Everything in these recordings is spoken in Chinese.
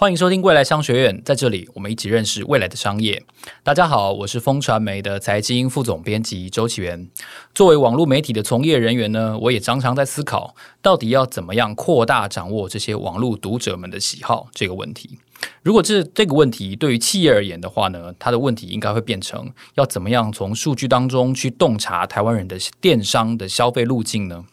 欢迎收听未来商学院，在这里我们一起认识未来的商业。大家好，我是风传媒的财经副总编辑周岐原。作为网络媒体的从业人员呢，我也常常在思考，到底要怎么样扩大掌握这些网络读者们的喜好这个问题。如果这这个问题对于企业而言的话呢，它的问题应该会变成要怎么样从数据当中去洞察台湾人的电商的消费路径呢？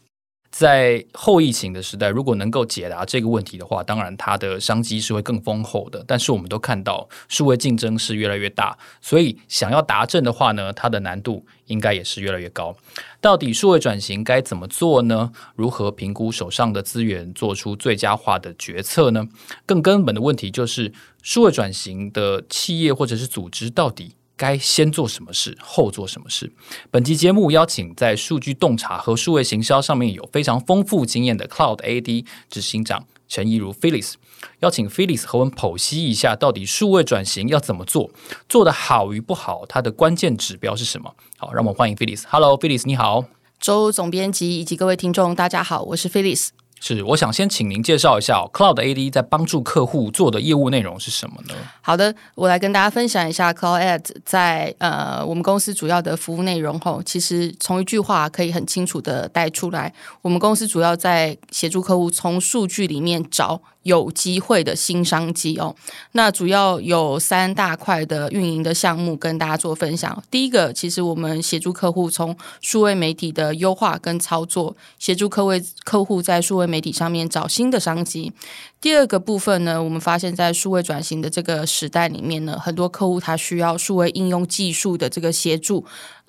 在后疫情的时代，如果能够解答这个问题的话，当然它的商机是会更丰厚的。但是我们都看到，数位竞争是越来越大，所以想要达阵的话呢，它的难度应该也是越来越高。到底数位转型该怎么做呢？如何评估手上的资源，做出最佳化的决策呢？更根本的问题就是，数位转型的企业或者是组织到底该先做什么事，后做什么事？本期节目邀请在数据洞察和数位行销上面有非常丰富经验的 Cloud AD 执行长陈怡如 Phyllis，邀请 Phyllis 和我们剖析一下，到底数位转型要怎么做，做得好与不好，它的关键指标是什么？好，让我们欢迎 Phyllis。Hello，Phyllis，你好。周总编辑以及各位听众，大家好，我是 Phyllis。是，我想先请您介绍一下 Cloud AD 在帮助客户做的业务内容是什么呢？好的，我来跟大家分享一下 Cloud AD 在呃我们公司主要的服务内容后，其实从一句话可以很清楚的带出来，我们公司主要在协助客户从数据里面找。有机会的新商机哦，那主要有三大块的运营的项目跟大家做分享。第一个，其实我们协助客户从数位媒体的优化跟操作，协助客位客户在数位媒体上面找新的商机。第二个部分呢，我们发现，在数位转型的这个时代里面呢，很多客户他需要数位应用技术的这个协助。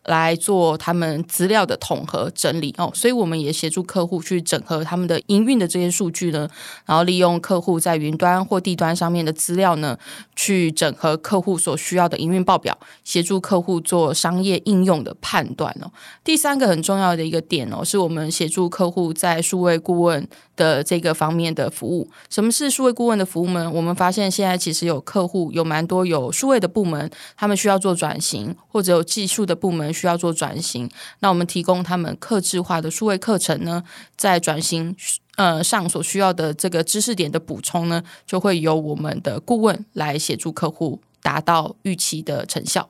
来做他们资料的统合整理哦，所以我们也协助客户去整合他们的营运的这些数据呢，然后利用客户在云端或地端上面的资料呢，去整合客户所需要的营运报表，协助客户做商业应用的判断哦。第三个很重要的一个点哦，是我们协助客户在数位顾问的这个方面的服务。什么是数位顾问的服务呢？我们发现现在其实有客户有蛮多有数位的部门，他们需要做转型，或者有技术的部门。需要做转型，那我们提供他们客制化的数位课程呢，在转型呃上所需要的这个知识点的补充呢，就会由我们的顾问来协助客户达到预期的成效。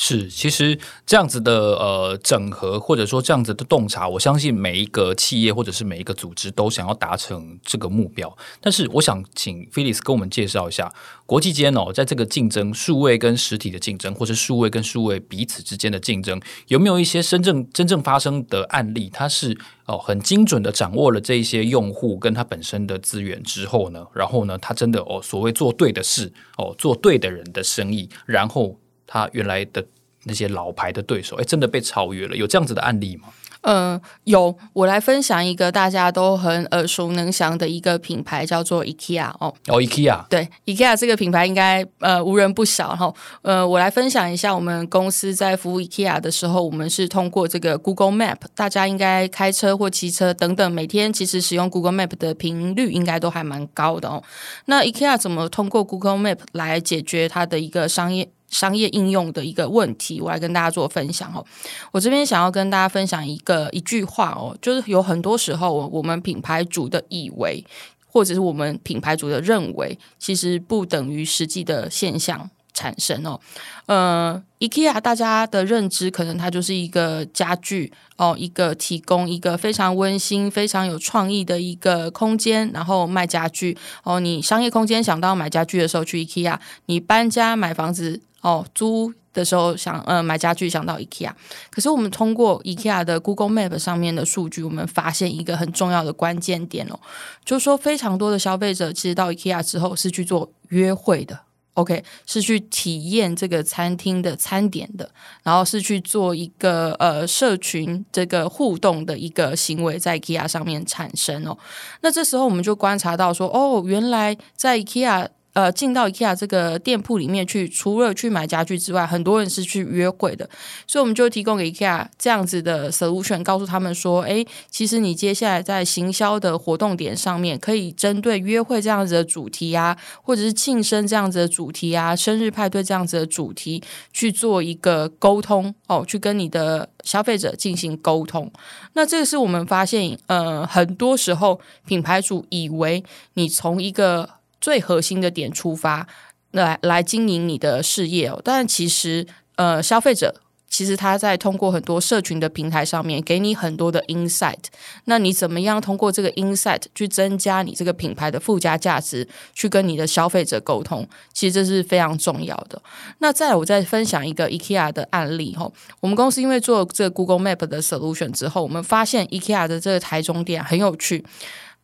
是，其实这样子的呃整合，或者说这样子的洞察，我相信每一个企业或者是每一个组织都想要达成这个目标。但是，我想请菲利斯跟我们介绍一下，国际间哦，在这个竞争，数位跟实体的竞争，或是数位跟数位彼此之间的竞争，有没有一些真正真正发生的案例？它是哦很精准的掌握了这一些用户跟他本身的资源之后呢，然后呢，他真的哦所谓做对的事哦，做对的人的生意，然后。他原来的那些老牌的对手，哎，真的被超越了，有这样子的案例吗？嗯、呃，有。我来分享一个大家都很耳熟能详的一个品牌，叫做 IKEA 哦。哦，IKEA。对，IKEA 这个品牌应该呃无人不晓。然后呃，我来分享一下我们公司在服务 IKEA 的时候，我们是通过这个 Google Map。大家应该开车或骑车等等，每天其实使用 Google Map 的频率应该都还蛮高的哦。那 IKEA 怎么通过 Google Map 来解决它的一个商业？商业应用的一个问题，我来跟大家做分享哦。我这边想要跟大家分享一个一句话哦，就是有很多时候我们品牌主的以为，或者是我们品牌主的认为，其实不等于实际的现象产生哦。呃，IKEA 大家的认知可能它就是一个家具哦，一个提供一个非常温馨、非常有创意的一个空间，然后卖家具哦。你商业空间想到买家具的时候去 IKEA，你搬家买房子。哦，租的时候想呃买家具想到 IKEA，可是我们通过 IKEA 的 Google Map 上面的数据，我们发现一个很重要的关键点哦，就是说非常多的消费者其实到 IKEA 之后是去做约会的，OK，是去体验这个餐厅的餐点的，然后是去做一个呃社群这个互动的一个行为在 IKEA 上面产生哦，那这时候我们就观察到说，哦，原来在 IKEA。呃，进到 IKEA 这个店铺里面去，除了去买家具之外，很多人是去约会的，所以我们就提供给 IKEA 这样子的 solution，告诉他们说，诶，其实你接下来在行销的活动点上面，可以针对约会这样子的主题啊，或者是庆生这样子的主题啊，生日派对这样子的主题去做一个沟通哦，去跟你的消费者进行沟通。那这个是我们发现，呃，很多时候品牌主以为你从一个最核心的点出发，来来经营你的事业哦。但其实，呃，消费者。其实他在通过很多社群的平台上面给你很多的 insight，那你怎么样通过这个 insight 去增加你这个品牌的附加价值，去跟你的消费者沟通？其实这是非常重要的。那再，我再分享一个 IKEA 的案例哈。我们公司因为做这个 Google Map 的 solution 之后，我们发现 IKEA 的这个台中店很有趣。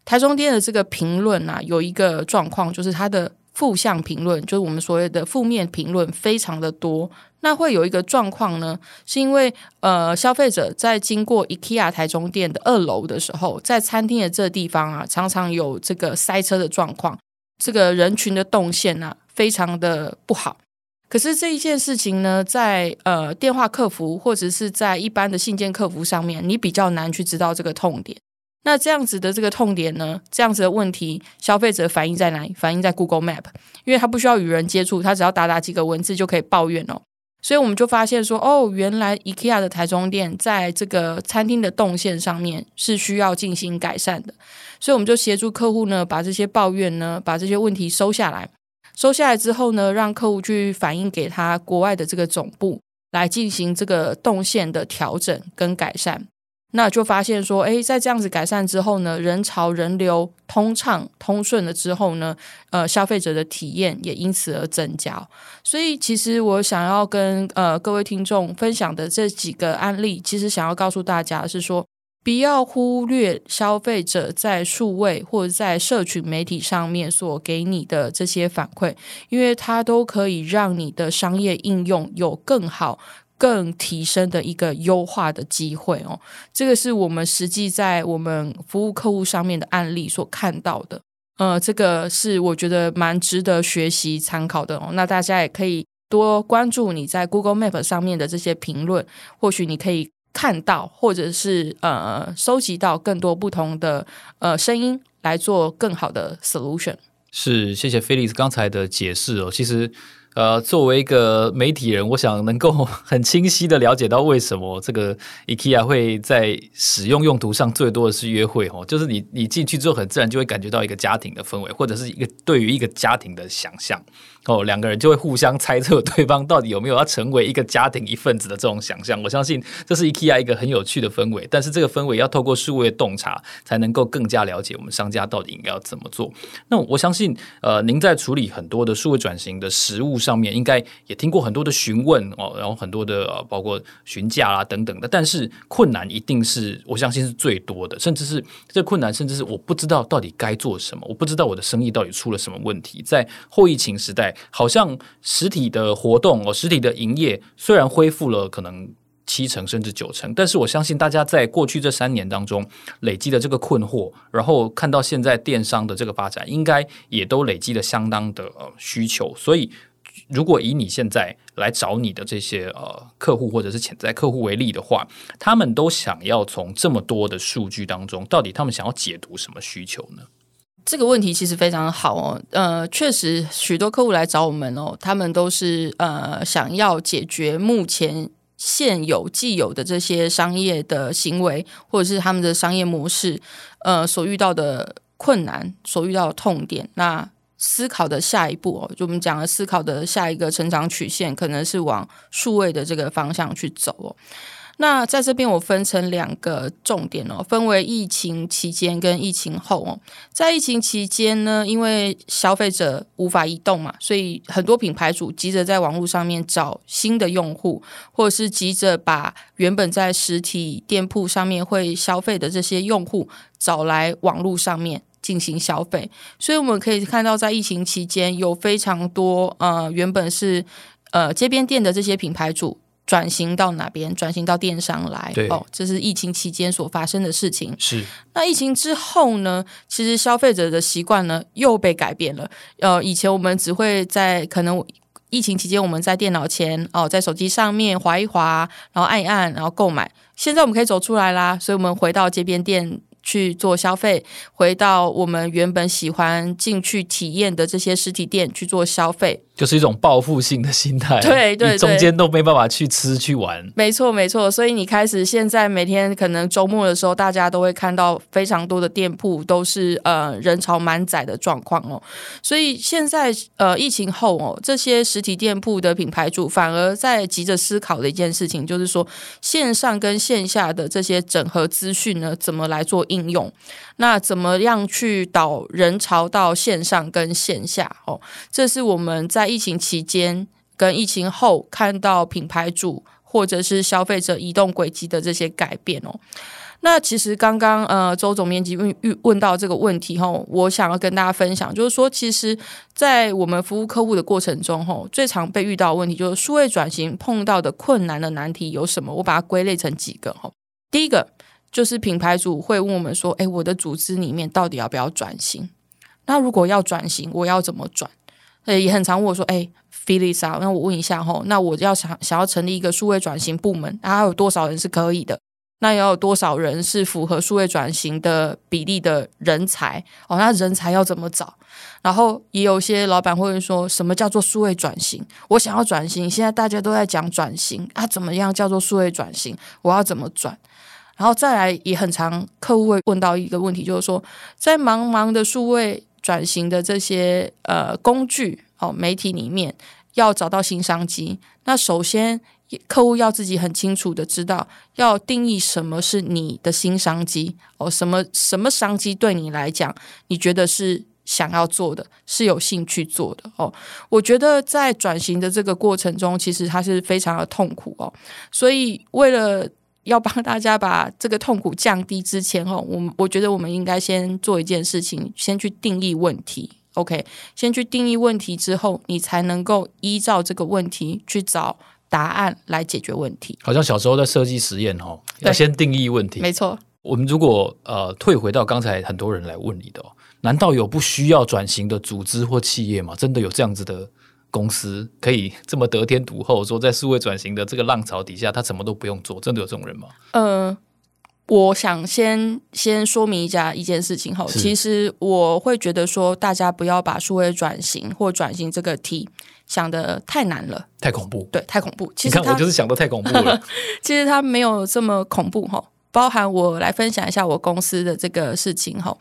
台中店的这个评论啊，有一个状况，就是它的负向评论，就是我们所谓的负面评论，非常的多。那会有一个状况呢，是因为呃，消费者在经过 IKEA 台中店的二楼的时候，在餐厅的这地方啊，常常有这个塞车的状况，这个人群的动线啊，非常的不好。可是这一件事情呢，在呃电话客服或者是在一般的信件客服上面，你比较难去知道这个痛点。那这样子的这个痛点呢，这样子的问题，消费者反映在哪里？反映在 Google Map，因为他不需要与人接触，他只要打打几个文字就可以抱怨哦。所以我们就发现说，哦，原来 IKEA 的台中店在这个餐厅的动线上面是需要进行改善的。所以我们就协助客户呢，把这些抱怨呢，把这些问题收下来。收下来之后呢，让客户去反映给他国外的这个总部，来进行这个动线的调整跟改善。那就发现说，诶，在这样子改善之后呢，人潮人流通畅通顺了之后呢，呃，消费者的体验也因此而增加。所以，其实我想要跟呃各位听众分享的这几个案例，其实想要告诉大家是说，不要忽略消费者在数位或者在社群媒体上面所给你的这些反馈，因为它都可以让你的商业应用有更好。更提升的一个优化的机会哦，这个是我们实际在我们服务客户上面的案例所看到的，呃，这个是我觉得蛮值得学习参考的哦。那大家也可以多关注你在 Google Map 上面的这些评论，或许你可以看到，或者是呃收集到更多不同的呃声音，来做更好的 solution。是，谢谢 Felix 刚才的解释哦，其实。呃，作为一个媒体人，我想能够很清晰的了解到为什么这个 IKEA 会在使用用途上最多的是约会哦，就是你你进去之后，很自然就会感觉到一个家庭的氛围，或者是一个对于一个家庭的想象。哦，两个人就会互相猜测对方到底有没有要成为一个家庭一份子的这种想象。我相信这是 IKEA 一个很有趣的氛围，但是这个氛围要透过数位洞察，才能够更加了解我们商家到底应该要怎么做。那我相信，呃，您在处理很多的数位转型的实务上面，应该也听过很多的询问哦，然后很多的，包括询价啦等等的。但是困难一定是我相信是最多的，甚至是这困难，甚至是我不知道到底该做什么，我不知道我的生意到底出了什么问题。在后疫情时代。好像实体的活动哦，实体的营业虽然恢复了可能七成甚至九成，但是我相信大家在过去这三年当中累积的这个困惑，然后看到现在电商的这个发展，应该也都累积了相当的需求。所以，如果以你现在来找你的这些呃客户或者是潜在客户为例的话，他们都想要从这么多的数据当中，到底他们想要解读什么需求呢？这个问题其实非常好哦，呃，确实许多客户来找我们哦，他们都是呃想要解决目前现有既有的这些商业的行为，或者是他们的商业模式，呃，所遇到的困难，所遇到的痛点。那思考的下一步哦，就我们讲的思考的下一个成长曲线，可能是往数位的这个方向去走哦。那在这边我分成两个重点哦，分为疫情期间跟疫情后哦。在疫情期间呢，因为消费者无法移动嘛，所以很多品牌主急着在网络上面找新的用户，或者是急着把原本在实体店铺上面会消费的这些用户找来网络上面进行消费。所以我们可以看到，在疫情期间有非常多呃原本是呃街边店的这些品牌主。转型到哪边？转型到电商来哦，这是疫情期间所发生的事情。是那疫情之后呢？其实消费者的习惯呢又被改变了。呃，以前我们只会在可能疫情期间我们在电脑前哦，在手机上面划一划，然后按一按，然后购买。现在我们可以走出来啦，所以我们回到街边店去做消费，回到我们原本喜欢进去体验的这些实体店去做消费。就是一种报复性的心态，对对，对，中间都没办法去吃去玩。没错没错，所以你开始现在每天可能周末的时候，大家都会看到非常多的店铺都是呃人潮满载的状况哦。所以现在呃疫情后哦，这些实体店铺的品牌主反而在急着思考的一件事情，就是说线上跟线下的这些整合资讯呢，怎么来做应用？那怎么样去导人潮到线上跟线下？哦，这是我们在。在疫情期间跟疫情后看到品牌主或者是消费者移动轨迹的这些改变哦，那其实刚刚呃周总编辑问问到这个问题吼，我想要跟大家分享，就是说其实，在我们服务客户的过程中吼，最常被遇到的问题就是数位转型碰到的困难的难题有什么？我把它归类成几个吼，第一个就是品牌主会问我们说，诶，我的组织里面到底要不要转型？那如果要转型，我要怎么转？呃，也很常问我说：“哎，Phyllis 啊，那我问一下吼，那我要想想要成立一个数位转型部门，还有多少人是可以的？那要有多少人是符合数位转型的比例的人才？哦，那人才要怎么找？然后也有些老板会说什么叫做数位转型？我想要转型，现在大家都在讲转型啊，怎么样叫做数位转型？我要怎么转？然后再来也很常客户会问到一个问题，就是说在茫茫的数位。转型的这些呃工具哦，媒体里面要找到新商机，那首先客户要自己很清楚的知道，要定义什么是你的新商机哦，什么什么商机对你来讲，你觉得是想要做的，是有兴趣做的哦。我觉得在转型的这个过程中，其实它是非常的痛苦哦，所以为了。要帮大家把这个痛苦降低之前，哈，我我觉得我们应该先做一件事情，先去定义问题，OK，先去定义问题之后，你才能够依照这个问题去找答案来解决问题。好像小时候在设计实验，哦，要先定义问题。没错。我们如果呃退回到刚才很多人来问你的，难道有不需要转型的组织或企业吗？真的有这样子的？公司可以这么得天独厚，说在数位转型的这个浪潮底下，他什么都不用做，真的有这种人吗？呃，我想先先说明一下一件事情哈，其实我会觉得说，大家不要把数位转型或转型这个题想的太难了，太恐怖，对，太恐怖。其实你看我就是想的太恐怖了。其实他没有这么恐怖哈，包含我来分享一下我公司的这个事情哈。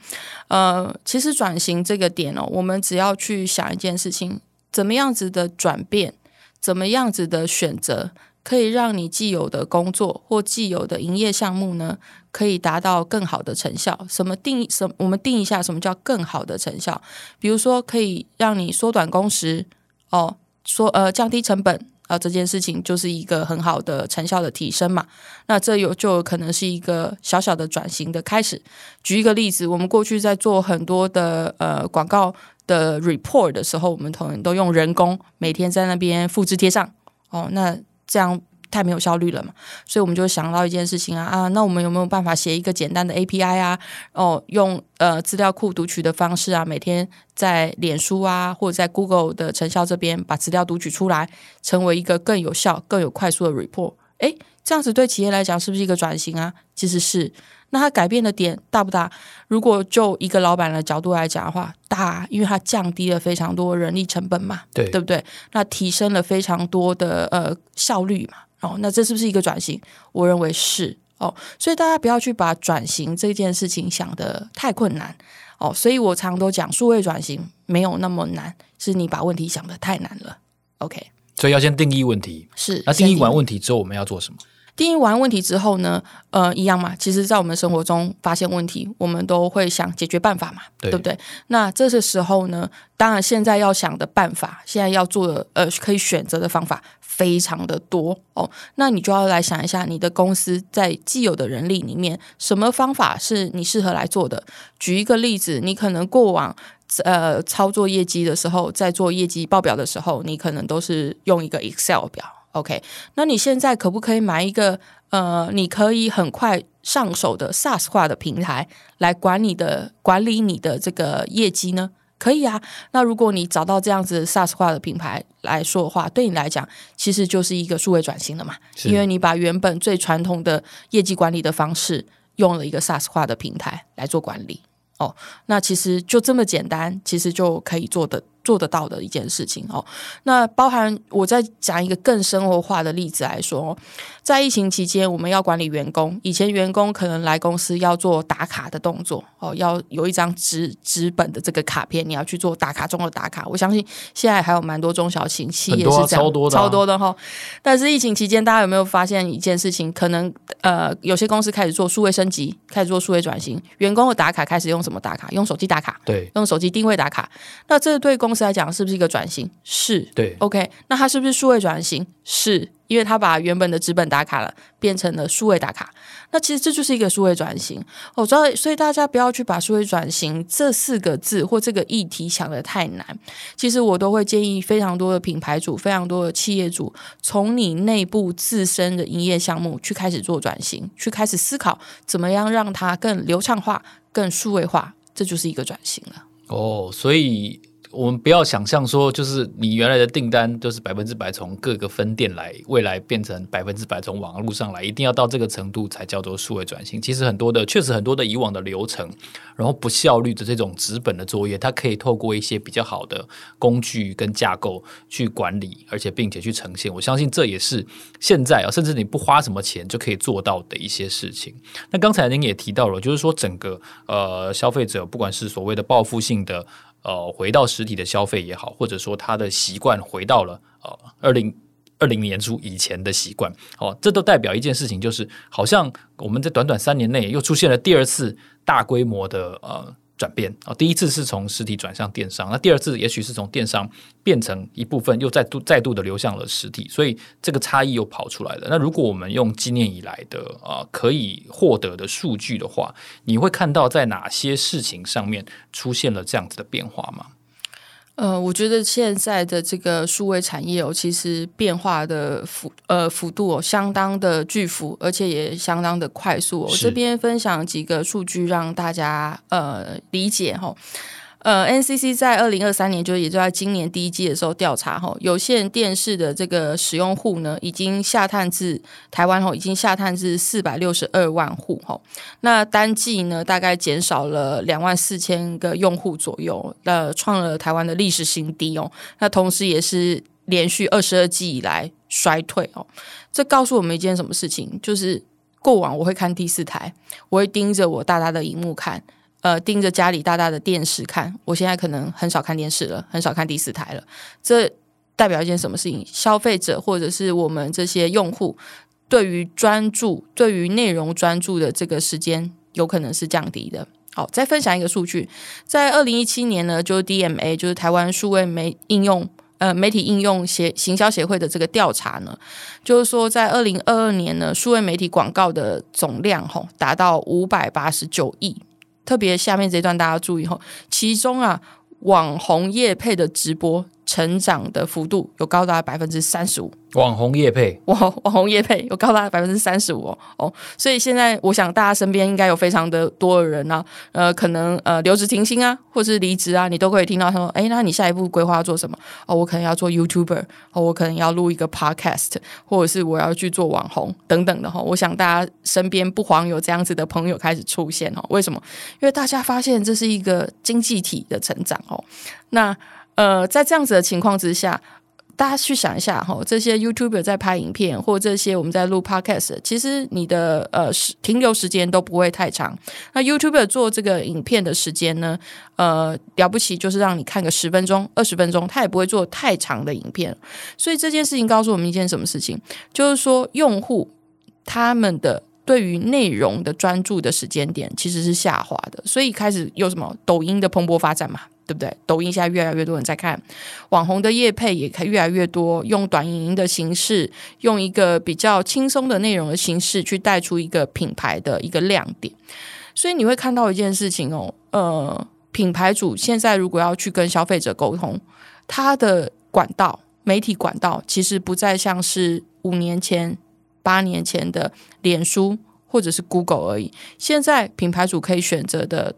呃，其实转型这个点哦，我们只要去想一件事情。怎么样子的转变，怎么样子的选择，可以让你既有的工作或既有的营业项目呢，可以达到更好的成效？什么定义？什？我们定一下什么叫更好的成效？比如说，可以让你缩短工时，哦，缩呃降低成本，这件事情就是一个很好的成效的提升嘛。那这有就可能是一个小小的转型的开始。举一个例子，我们过去在做很多的呃广告。的 report 的时候，我们同仁都用人工每天在那边复制贴上哦，那这样太没有效率了嘛，所以我们就想到一件事情啊啊，那我们有没有办法写一个简单的 API 啊？哦，用呃资料库读取的方式啊，每天在脸书啊或者在 Google 的成效这边把资料读取出来，成为一个更有效、更有快速的 report。诶，这样子对企业来讲是不是一个转型啊？其实是。那它改变的点大不大？如果就一个老板的角度来讲的话，大，因为它降低了非常多人力成本嘛，对，对不对？那提升了非常多的呃效率嘛，哦，那这是不是一个转型？我认为是哦，所以大家不要去把转型这件事情想得太困难哦。所以我常常都讲，数位转型没有那么难，是你把问题想得太难了。OK，所以要先定义问题，是那定义完问题之后，我们要做什么？定义完问题之后呢，呃，一样嘛。其实，在我们生活中发现问题，我们都会想解决办法嘛，对，对不对？那这个时候呢，当然现在要想的办法，现在要做的，呃，可以选择的方法非常的多哦。那你就要来想一下，你的公司在既有的人力里面，什么方法是你适合来做的？举一个例子，你可能过往呃操作业绩的时候，在做业绩报表的时候，你可能都是用一个 Excel 表。OK，那你现在可不可以买一个呃，你可以很快上手的 SaaS 化的平台来管理的管理你的这个业绩呢？可以啊。那如果你找到这样子 SaaS 化的品牌来说的话，对你来讲其实就是一个数位转型了嘛，因为你把原本最传统的业绩管理的方式用了一个 SaaS 化的平台来做管理。哦，那其实就这么简单，其实就可以做得做得到的一件事情哦。那包含我再讲一个更生活化的例子来说，在疫情期间，我们要管理员工，以前员工可能来公司要做打卡的动作哦，要有一张纸纸本的这个卡片，你要去做打卡中的打卡。我相信现在还有蛮多中小型企业是这样，啊、超多的、啊、超多的哈。但是疫情期间，大家有没有发现一件事情？可能呃，有些公司开始做数位升级，开始做数位转型，员工的打卡开始用什么打卡？用手机打卡，对，用手机定位打卡。那这对公公司来讲是不是一个转型？是，对，OK，那它是不是数位转型？是，因为它把原本的纸本打卡了，变成了数位打卡。那其实这就是一个数位转型。我知道，所以大家不要去把数位转型这四个字或这个议题想得太难。其实我都会建议非常多的品牌主、非常多的企业主，从你内部自身的营业项目去开始做转型，去开始思考怎么样让它更流畅化、更数位化，这就是一个转型了。哦，所以。我们不要想象说，就是你原来的订单都是百分之百从各个分店来，未来变成百分之百从网络上来，一定要到这个程度才叫做数位转型。其实很多的，确实很多的以往的流程，然后不效率的这种纸本的作业，它可以透过一些比较好的工具跟架构去管理，而且并且去呈现。我相信这也是现在啊，甚至你不花什么钱就可以做到的一些事情。那刚才您也提到了，就是说整个呃消费者，不管是所谓的报复性的。呃，回到实体的消费也好，或者说他的习惯回到了呃二零二零年初以前的习惯，哦，这都代表一件事情，就是好像我们在短短三年内又出现了第二次大规模的呃。转变啊，第一次是从实体转向电商，那第二次也许是从电商变成一部分，又再度再度的流向了实体，所以这个差异又跑出来了。那如果我们用今年以来的啊、可以获得的数据的话，你会看到在哪些事情上面出现了这样子的变化吗？呃，我觉得现在的这个数位产业哦，其实变化的幅呃幅度哦，相当的巨幅，而且也相当的快速哦。我这边分享几个数据让大家呃理解哈。呃，NCC 在二零二三年，就也就在今年第一季的时候调查哈，有线电视的这个使用户呢，已经下探至台湾哈，已经下探至四百六十二万户吼。那单季呢，大概减少了两万四千个用户左右，呃，创了台湾的历史新低哦。那同时也是连续二十二季以来衰退哦。这告诉我们一件什么事情？就是过往我会看第四台，我会盯着我大大的荧幕看。呃，盯着家里大大的电视看，我现在可能很少看电视了，很少看第四台了。这代表一件什么事情？消费者或者是我们这些用户，对于专注、对于内容专注的这个时间，有可能是降低的。好，再分享一个数据，在二零一七年呢，就是 DMA，就是台湾数位媒应用呃媒体应用协行销协会的这个调查呢，就是说在二零二二年呢，数位媒体广告的总量吼达到五百八十九亿。特别下面这一段大家注意哈，其中啊，网红叶配的直播成长的幅度有高达百分之三十五。网红业配，网网红业配有高达百分之三十五哦，所以现在我想大家身边应该有非常的多的人啊，呃，可能呃留职停薪啊，或是离职啊，你都可以听到他说，哎，那你下一步规划要做什么？哦，我可能要做 YouTuber，哦，我可能要录一个 Podcast，或者是我要去做网红等等的哈。我想大家身边不妨有这样子的朋友开始出现哦。为什么？因为大家发现这是一个经济体的成长哦。那呃，在这样子的情况之下。大家去想一下哈，这些 YouTuber 在拍影片，或这些我们在录 Podcast，其实你的呃停留时间都不会太长。那 YouTuber 做这个影片的时间呢，呃了不起就是让你看个十分钟、二十分钟，他也不会做太长的影片。所以这件事情告诉我们一件什么事情，就是说用户他们的对于内容的专注的时间点其实是下滑的，所以开始有什么抖音的蓬勃发展嘛。对不对？抖音现在越来越多人在看，网红的业配也可以越来越多，用短影音的形式，用一个比较轻松的内容的形式去带出一个品牌的一个亮点。所以你会看到一件事情哦，呃，品牌主现在如果要去跟消费者沟通，他的管道、媒体管道其实不再像是五年前、八年前的脸书或者是 Google 而已。现在品牌主可以选择的。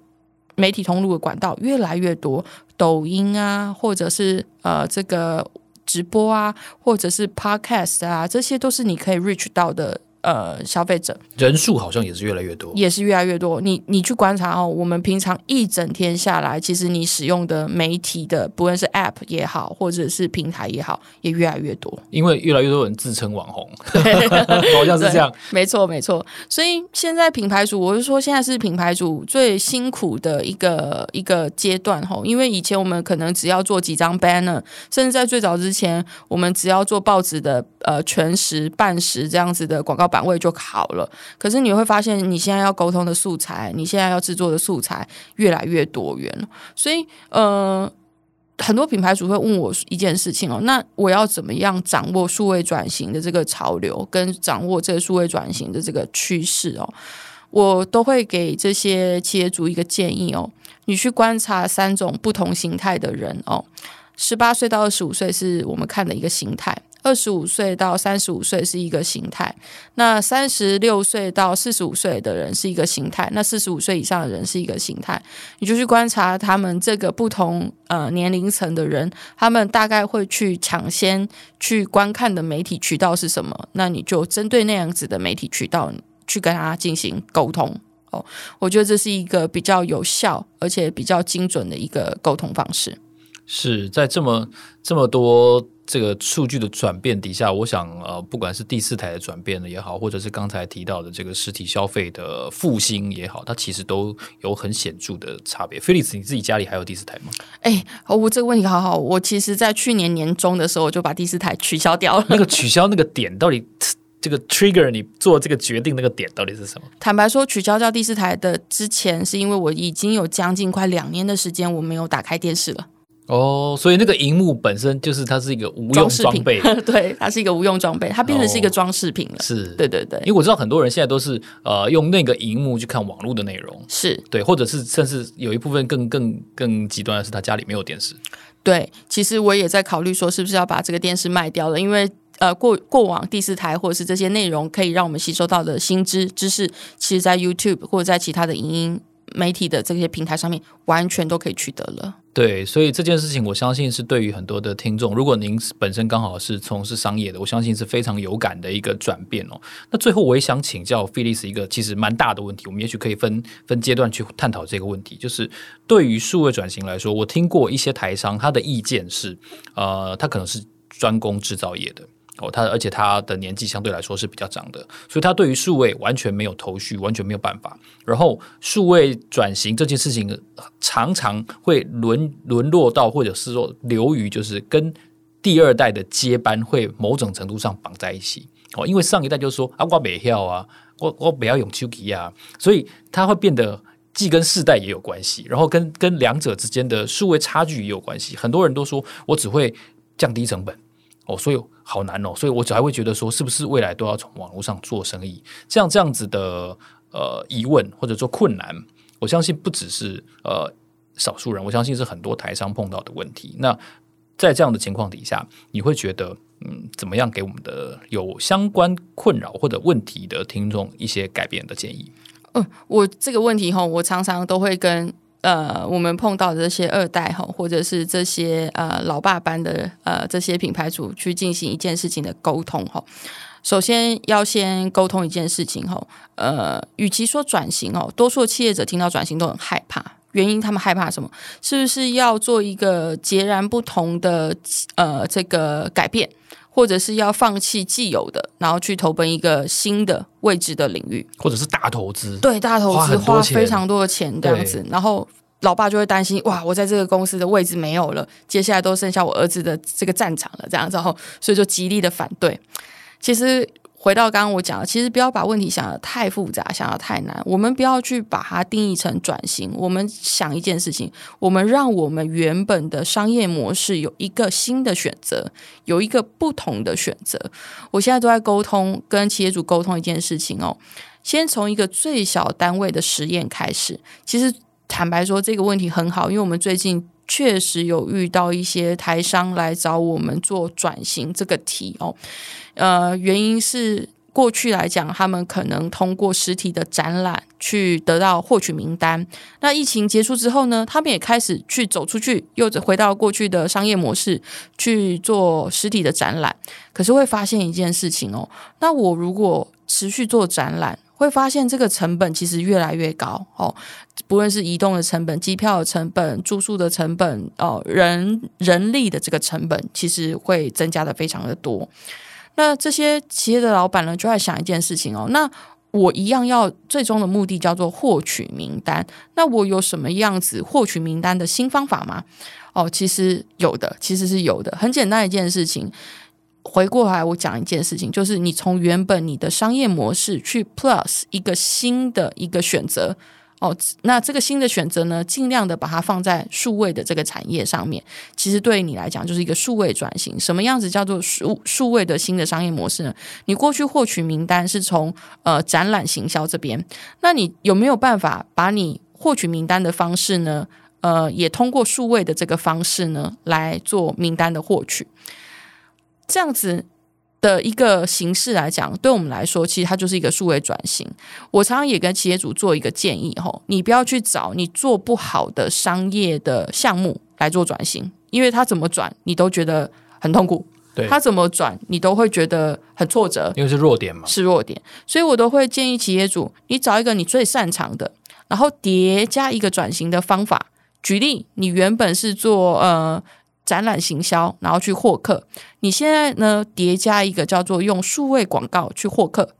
媒体通路的管道越来越多，抖音啊，或者是呃这个直播啊，或者是 podcast 啊，这些都是你可以 reach 到的呃消费者，人数好像也是越来越多，也是越来越多。你你去观察哦，我们平常一整天下来，其实你使用的媒体的，不论是 App 也好，或者是平台也好，也越来越多。因为越来越多人自称网红，好像是这样。没错没错。所以现在品牌主，我是说现在是品牌主最辛苦的一个一个阶段哈，因为以前我们可能只要做几张 banner，甚至在最早之前，我们只要做报纸的呃全时、半时这样子的广告版位就好了。可是你会发现，你现在要沟通的素材，你现在要制作的素材越来越多元。所以呃，很多品牌主会问我一件事情哦，那我要怎么样掌握数位转型的这个潮流，跟掌握这个数位转型的这个趋势哦？我都会给这些企业主一个建议哦，你去观察三种不同形态的人哦。十八岁到二十五岁是我们看的一个形态，二十五岁到三十五岁是一个形态，那三十六岁到四十五岁的人是一个形态，那四十五岁以上的人是一个形态。你就去观察他们这个不同呃年龄层的人，他们大概会去抢先去观看的媒体渠道是什么？那你就针对那样子的媒体渠道去跟他进行沟通哦。我觉得这是一个比较有效而且比较精准的一个沟通方式。是在这么这么多这个数据的转变底下，我想呃，不管是第四台的转变的也好，或者是刚才提到的这个实体消费的复兴也好，它其实都有很显著的差别。菲利斯，你自己家里还有第四台吗？哎，我这个问题好好，我其实在去年年中的时候我就把第四台取消掉了。那个取消那个点到底这个 trigger 你做这个决定那个点到底是什么？坦白说，取消掉第四台的之前，是因为我已经有将近快两年的时间我没有打开电视了。哦，所以那个荧幕本身就是它是一个无用装备，对，它是一个无用装备，它变成是一个装饰品了。哦、是，对对对，因为我知道很多人现在都是呃用那个荧幕去看网络的内容，是。对，或者是甚至有一部分更更更极端的是他家里没有电视。对，其实我也在考虑说是不是要把这个电视卖掉了，因为呃过过往第四台或者是这些内容可以让我们吸收到的新知知识，其实在 YouTube 或者在其他的影音媒体的这些平台上面完全都可以取得了。对，所以这件事情，我相信是对于很多的听众，如果您本身刚好是从事商业的，我相信是非常有感的一个转变哦。那最后，我也想请教菲利斯一个其实蛮大的问题，我们也许可以分分阶段去探讨这个问题，就是对于数位转型来说，我听过一些台商他的意见是，呃，他可能是专攻制造业的。哦，他而且他的年纪相对来说是比较长的，所以他对于数位完全没有头绪，完全没有办法。然后数位转型这件事情常常会沦沦落到，或者是说流于就是跟第二代的接班会某种程度上绑在一起。哦，因为上一代就是说啊，我没要啊，我我不要用手机啊，所以他会变得既跟世代也有关系，然后跟跟两者之间的数位差距也有关系。很多人都说我只会降低成本。哦，所以好难哦，所以我只还会觉得说，是不是未来都要从网络上做生意？这样这样子的呃疑问或者说困难，我相信不只是呃少数人，我相信是很多台商碰到的问题。那在这样的情况底下，你会觉得嗯，怎么样给我们的有相关困扰或者问题的听众一些改变的建议？嗯，我这个问题哈，我常常都会跟。呃，我们碰到的这些二代哈，或者是这些呃老爸班的呃这些品牌主去进行一件事情的沟通哈。首先要先沟通一件事情哈，呃，与其说转型哦，多数企业者听到转型都很害怕，原因他们害怕什么？是不是要做一个截然不同的呃这个改变？或者是要放弃既有的，然后去投奔一个新的未知的领域，或者是大投资，对，大投资花非常多的钱这样子，然后老爸就会担心哇，我在这个公司的位置没有了，接下来都剩下我儿子的这个战场了，这样子，后所以就极力的反对。其实。回到刚刚我讲的，其实不要把问题想得太复杂，想得太难。我们不要去把它定义成转型。我们想一件事情，我们让我们原本的商业模式有一个新的选择，有一个不同的选择。我现在都在沟通，跟企业主沟通一件事情哦。先从一个最小单位的实验开始。其实坦白说，这个问题很好，因为我们最近确实有遇到一些台商来找我们做转型这个题哦。呃，原因是过去来讲，他们可能通过实体的展览去得到获取名单。那疫情结束之后呢，他们也开始去走出去，又回到过去的商业模式去做实体的展览。可是会发现一件事情哦，那我如果持续做展览，会发现这个成本其实越来越高哦。不论是移动的成本、机票的成本、住宿的成本哦，人人力的这个成本，其实会增加的非常的多。那这些企业的老板呢，就在想一件事情哦，那我一样要最终的目的叫做获取名单，那我有什么样子获取名单的新方法吗？哦，其实有的，其实是有的，很简单一件事情。回过来，我讲一件事情，就是你从原本你的商业模式去 plus 一个新的一个选择哦，那这个新的选择呢，尽量的把它放在数位的这个产业上面。其实对于你来讲，就是一个数位转型。什么样子叫做数数位的新的商业模式呢？你过去获取名单是从呃展览行销这边，那你有没有办法把你获取名单的方式呢？呃，也通过数位的这个方式呢来做名单的获取。这样子的一个形式来讲，对我们来说，其实它就是一个数位转型。我常常也跟企业主做一个建议：吼，你不要去找你做不好的商业的项目来做转型，因为它怎么转，你都觉得很痛苦。对，它怎么转，你都会觉得很挫折，因为是弱点嘛，是弱点。所以我都会建议企业主，你找一个你最擅长的，然后叠加一个转型的方法。举例，你原本是做呃。展览行销，然后去获客。你现在呢，叠加一个叫做用数位广告去获客。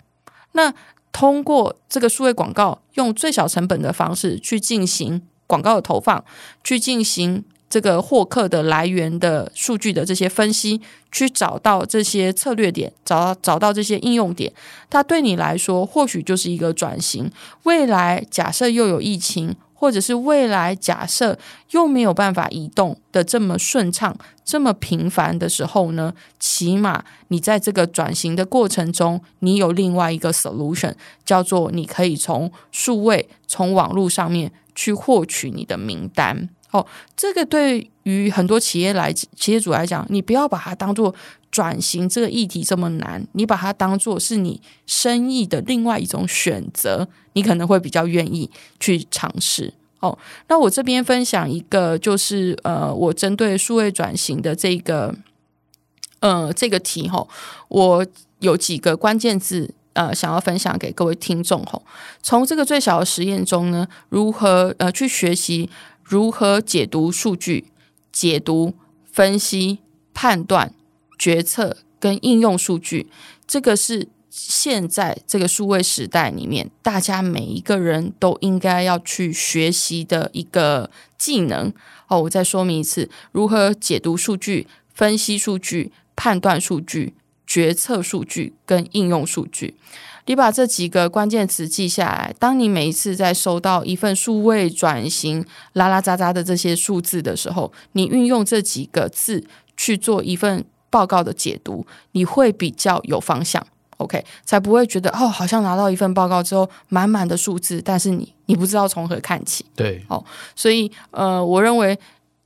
那通过这个数位广告，用最小成本的方式去进行广告的投放，去进行这个获客的来源的数据的这些分析，去找到这些策略点，找到找到这些应用点。它对你来说，或许就是一个转型。未来假设又有疫情。或者是未来假设又没有办法移动的这么顺畅、这么频繁的时候呢，起码你在这个转型的过程中，你有另外一个 solution，叫做你可以从数位、从网络上面去获取你的名单。哦，这个对于很多企业来企业主来讲，你不要把它当做转型这个议题这么难，你把它当做是你生意的另外一种选择，你可能会比较愿意去尝试。哦，那我这边分享一个，就是呃，我针对数位转型的这个呃这个题哈，我有几个关键字呃想要分享给各位听众吼。从这个最小的实验中呢，如何呃去学习。如何解读数据、解读、分析、判断、决策跟应用数据，这个是现在这个数位时代里面，大家每一个人都应该要去学习的一个技能。哦，我再说明一次：如何解读数据、分析数据、判断数据、决策数据跟应用数据。你把这几个关键词记下来。当你每一次在收到一份数位转型拉拉杂杂的这些数字的时候，你运用这几个字去做一份报告的解读，你会比较有方向。OK，才不会觉得哦，好像拿到一份报告之后满满的数字，但是你你不知道从何看起。对，哦，所以呃，我认为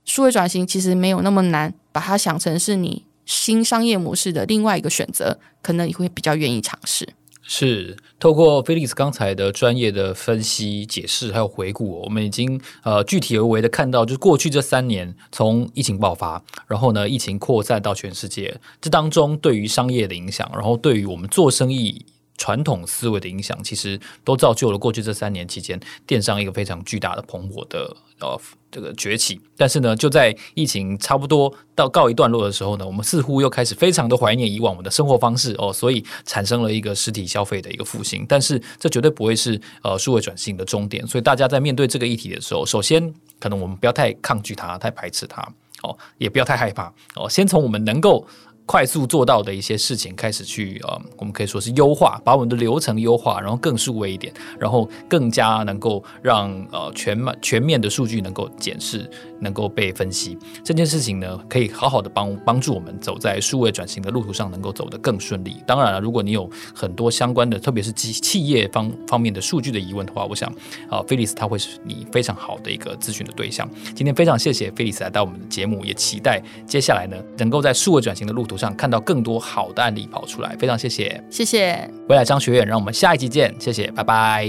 数位转型其实没有那么难，把它想成是你新商业模式的另外一个选择，可能你会比较愿意尝试。是透过 Felix 刚才的专业的分析、解释还有回顾，我们已经呃具体而为的看到，就是过去这三年从疫情爆发，然后呢疫情扩散到全世界，这当中对于商业的影响，然后对于我们做生意传统思维的影响，其实都造就了过去这三年期间电商一个非常巨大的蓬勃的呃。这个崛起，但是呢，就在疫情差不多到告一段落的时候呢，我们似乎又开始非常的怀念以往我们的生活方式哦，所以产生了一个实体消费的一个复兴。但是这绝对不会是呃数位转型的终点，所以大家在面对这个议题的时候，首先可能我们不要太抗拒它，太排斥它哦，也不要太害怕哦，先从我们能够。快速做到的一些事情，开始去呃，我们可以说是优化，把我们的流程优化，然后更数位一点，然后更加能够让呃全面全面的数据能够检视，能够被分析。这件事情呢，可以好好的帮帮助我们走在数位转型的路途上，能够走得更顺利。当然了，如果你有很多相关的，特别是企企业方方面的数据的疑问的话，我想啊菲利斯他会是你非常好的一个咨询的对象。今天非常谢谢菲利斯来到我们的节目，也期待接下来呢，能够在数位转型的路途上看到更多好的案例跑出来，非常谢谢，谢谢。未来商学院，让我们下一集见，谢谢，拜拜，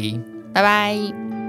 拜拜。